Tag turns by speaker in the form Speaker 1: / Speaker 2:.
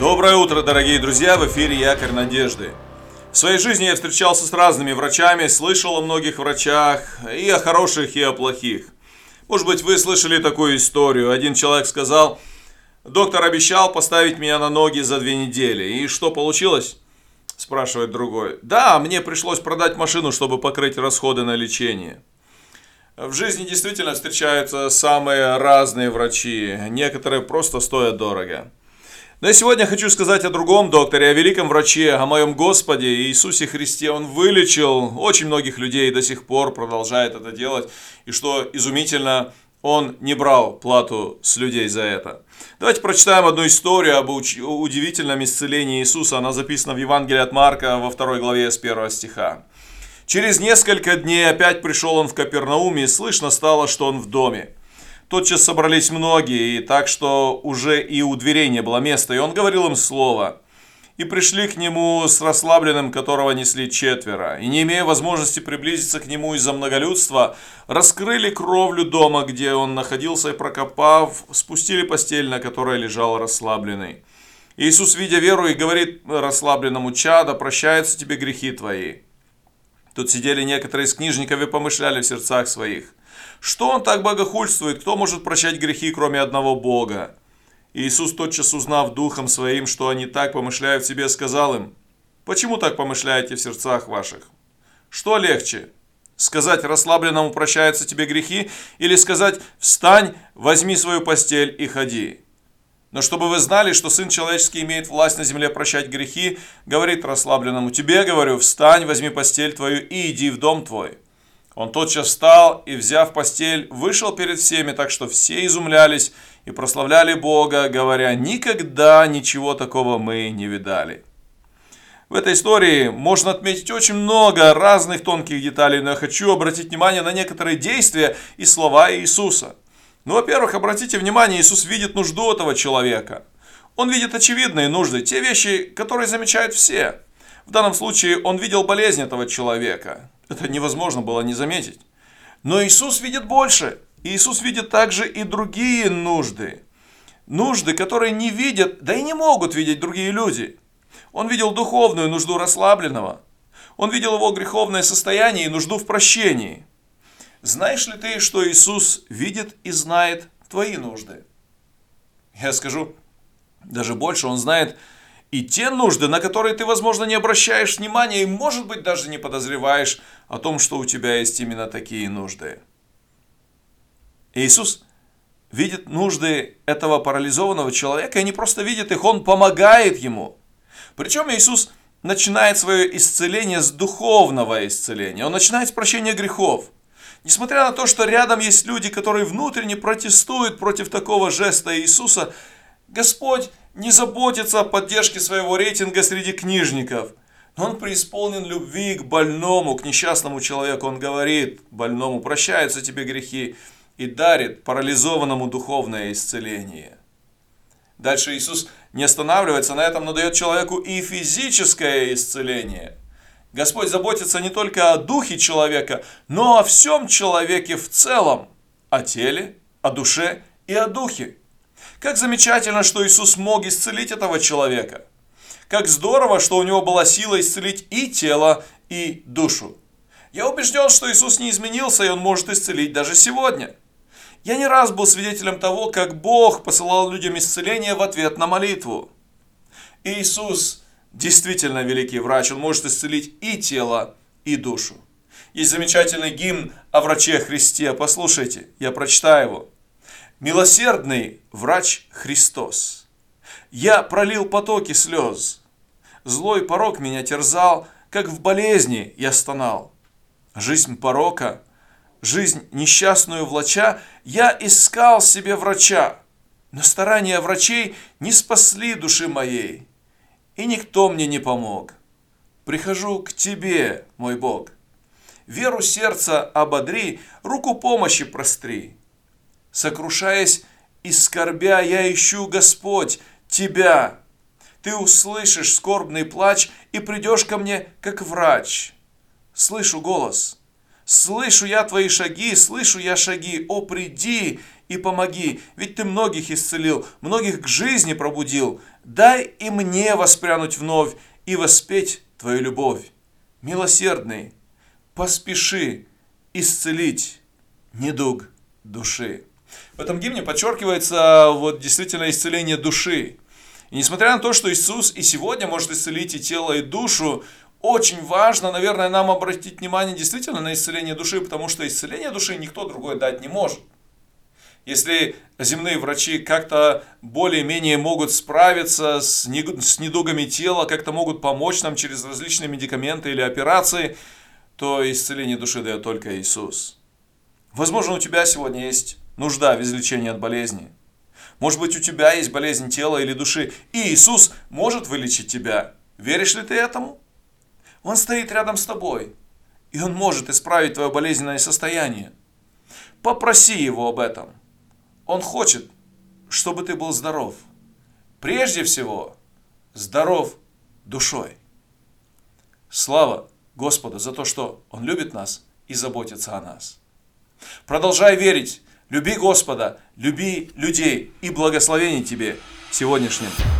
Speaker 1: Доброе утро, дорогие друзья! В эфире Якорь Надежды. В своей жизни я встречался с разными врачами, слышал о многих врачах, и о хороших, и о плохих. Может быть, вы слышали такую историю. Один человек сказал, доктор обещал поставить меня на ноги за две недели. И что получилось? Спрашивает другой. Да, мне пришлось продать машину, чтобы покрыть расходы на лечение. В жизни действительно встречаются самые разные врачи. Некоторые просто стоят дорого. Но я сегодня хочу сказать о другом докторе, о великом враче, о моем Господе Иисусе Христе. Он вылечил очень многих людей и до сих пор продолжает это делать. И что изумительно, он не брал плату с людей за это. Давайте прочитаем одну историю об удивительном исцелении Иисуса. Она записана в Евангелии от Марка во второй главе с первого стиха. Через несколько дней опять пришел он в Капернаум, и слышно стало, что он в доме. Тотчас собрались многие, и так что уже и у дверей не было места, и он говорил им слово. И пришли к нему с расслабленным, которого несли четверо, и не имея возможности приблизиться к нему из-за многолюдства, раскрыли кровлю дома, где он находился, и прокопав, спустили постель, на которой лежал расслабленный. Иисус, видя веру, и говорит расслабленному чада, прощаются тебе грехи твои. Тут сидели некоторые из книжников и помышляли в сердцах своих. Что он так богохульствует? Кто может прощать грехи, кроме одного Бога? Иисус, тотчас узнав духом своим, что они так помышляют в себе, сказал им, «Почему так помышляете в сердцах ваших? Что легче? Сказать расслабленному прощаются тебе грехи, или сказать «Встань, возьми свою постель и ходи»? Но чтобы вы знали, что Сын Человеческий имеет власть на земле прощать грехи, говорит расслабленному, «Тебе, говорю, встань, возьми постель твою и иди в дом твой». Он тотчас встал и, взяв постель, вышел перед всеми, так что все изумлялись и прославляли Бога, говоря, никогда ничего такого мы не видали. В этой истории можно отметить очень много разных тонких деталей, но я хочу обратить внимание на некоторые действия и слова Иисуса. Ну, во-первых, обратите внимание, Иисус видит нужду этого человека. Он видит очевидные нужды, те вещи, которые замечают все. В данном случае он видел болезнь этого человека. Это невозможно было не заметить. Но Иисус видит больше. Иисус видит также и другие нужды. Нужды, которые не видят, да и не могут видеть другие люди. Он видел духовную нужду расслабленного. Он видел его греховное состояние и нужду в прощении. Знаешь ли ты, что Иисус видит и знает твои нужды? Я скажу, даже больше, Он знает и те нужды, на которые ты, возможно, не обращаешь внимания и, может быть, даже не подозреваешь о том, что у тебя есть именно такие нужды. Иисус видит нужды этого парализованного человека и не просто видит их, Он помогает ему. Причем Иисус начинает свое исцеление с духовного исцеления. Он начинает с прощения грехов. Несмотря на то, что рядом есть люди, которые внутренне протестуют против такого жеста Иисуса, Господь не заботится о поддержке своего рейтинга среди книжников. Но он преисполнен любви к больному, к несчастному человеку. Он говорит больному, прощаются тебе грехи и дарит парализованному духовное исцеление. Дальше Иисус не останавливается на этом, но дает человеку и физическое исцеление. Господь заботится не только о духе человека, но о всем человеке в целом, о теле, о душе и о духе. Как замечательно, что Иисус мог исцелить этого человека. Как здорово, что у него была сила исцелить и тело, и душу. Я убежден, что Иисус не изменился, и Он может исцелить даже сегодня. Я не раз был свидетелем того, как Бог посылал людям исцеление в ответ на молитву. Иисус действительно великий врач, Он может исцелить и тело, и душу. Есть замечательный гимн о враче Христе. Послушайте, я прочитаю его. Милосердный врач Христос. Я пролил потоки слез. Злой порог меня терзал, как в болезни я стонал. Жизнь порока, жизнь несчастную влача, я искал себе врача. Но старания врачей не спасли души моей, и никто мне не помог. Прихожу к Тебе, мой Бог. Веру сердца ободри, руку помощи простри. Сокрушаясь и скорбя, я ищу, Господь, Тебя. Ты услышишь скорбный плач и придешь ко мне, как врач. Слышу голос. Слышу я твои шаги, слышу я шаги. О, приди и помоги, ведь ты многих исцелил, многих к жизни пробудил. дай и мне воспрянуть вновь и воспеть Твою любовь. Милосердный, поспеши исцелить недуг души. В этом гимне подчеркивается вот действительно исцеление души. И несмотря на то, что Иисус и сегодня может исцелить и тело, и душу, очень важно, наверное, нам обратить внимание действительно на исцеление души, потому что исцеление души никто другой дать не может. Если земные врачи как-то более-менее могут справиться с недугами тела, как-то могут помочь нам через различные медикаменты или операции, то исцеление души дает только Иисус. Возможно, у тебя сегодня есть нужда в излечении от болезни. Может быть, у тебя есть болезнь тела или души, и Иисус может вылечить тебя. Веришь ли ты этому? Он стоит рядом с тобой, и Он может исправить твое болезненное состояние. Попроси Его об этом. Он хочет, чтобы ты был здоров. Прежде всего, здоров душой. Слава Господу за то, что Он любит нас и заботится о нас. Продолжай верить, люби Господа, люби людей и благословений тебе дне.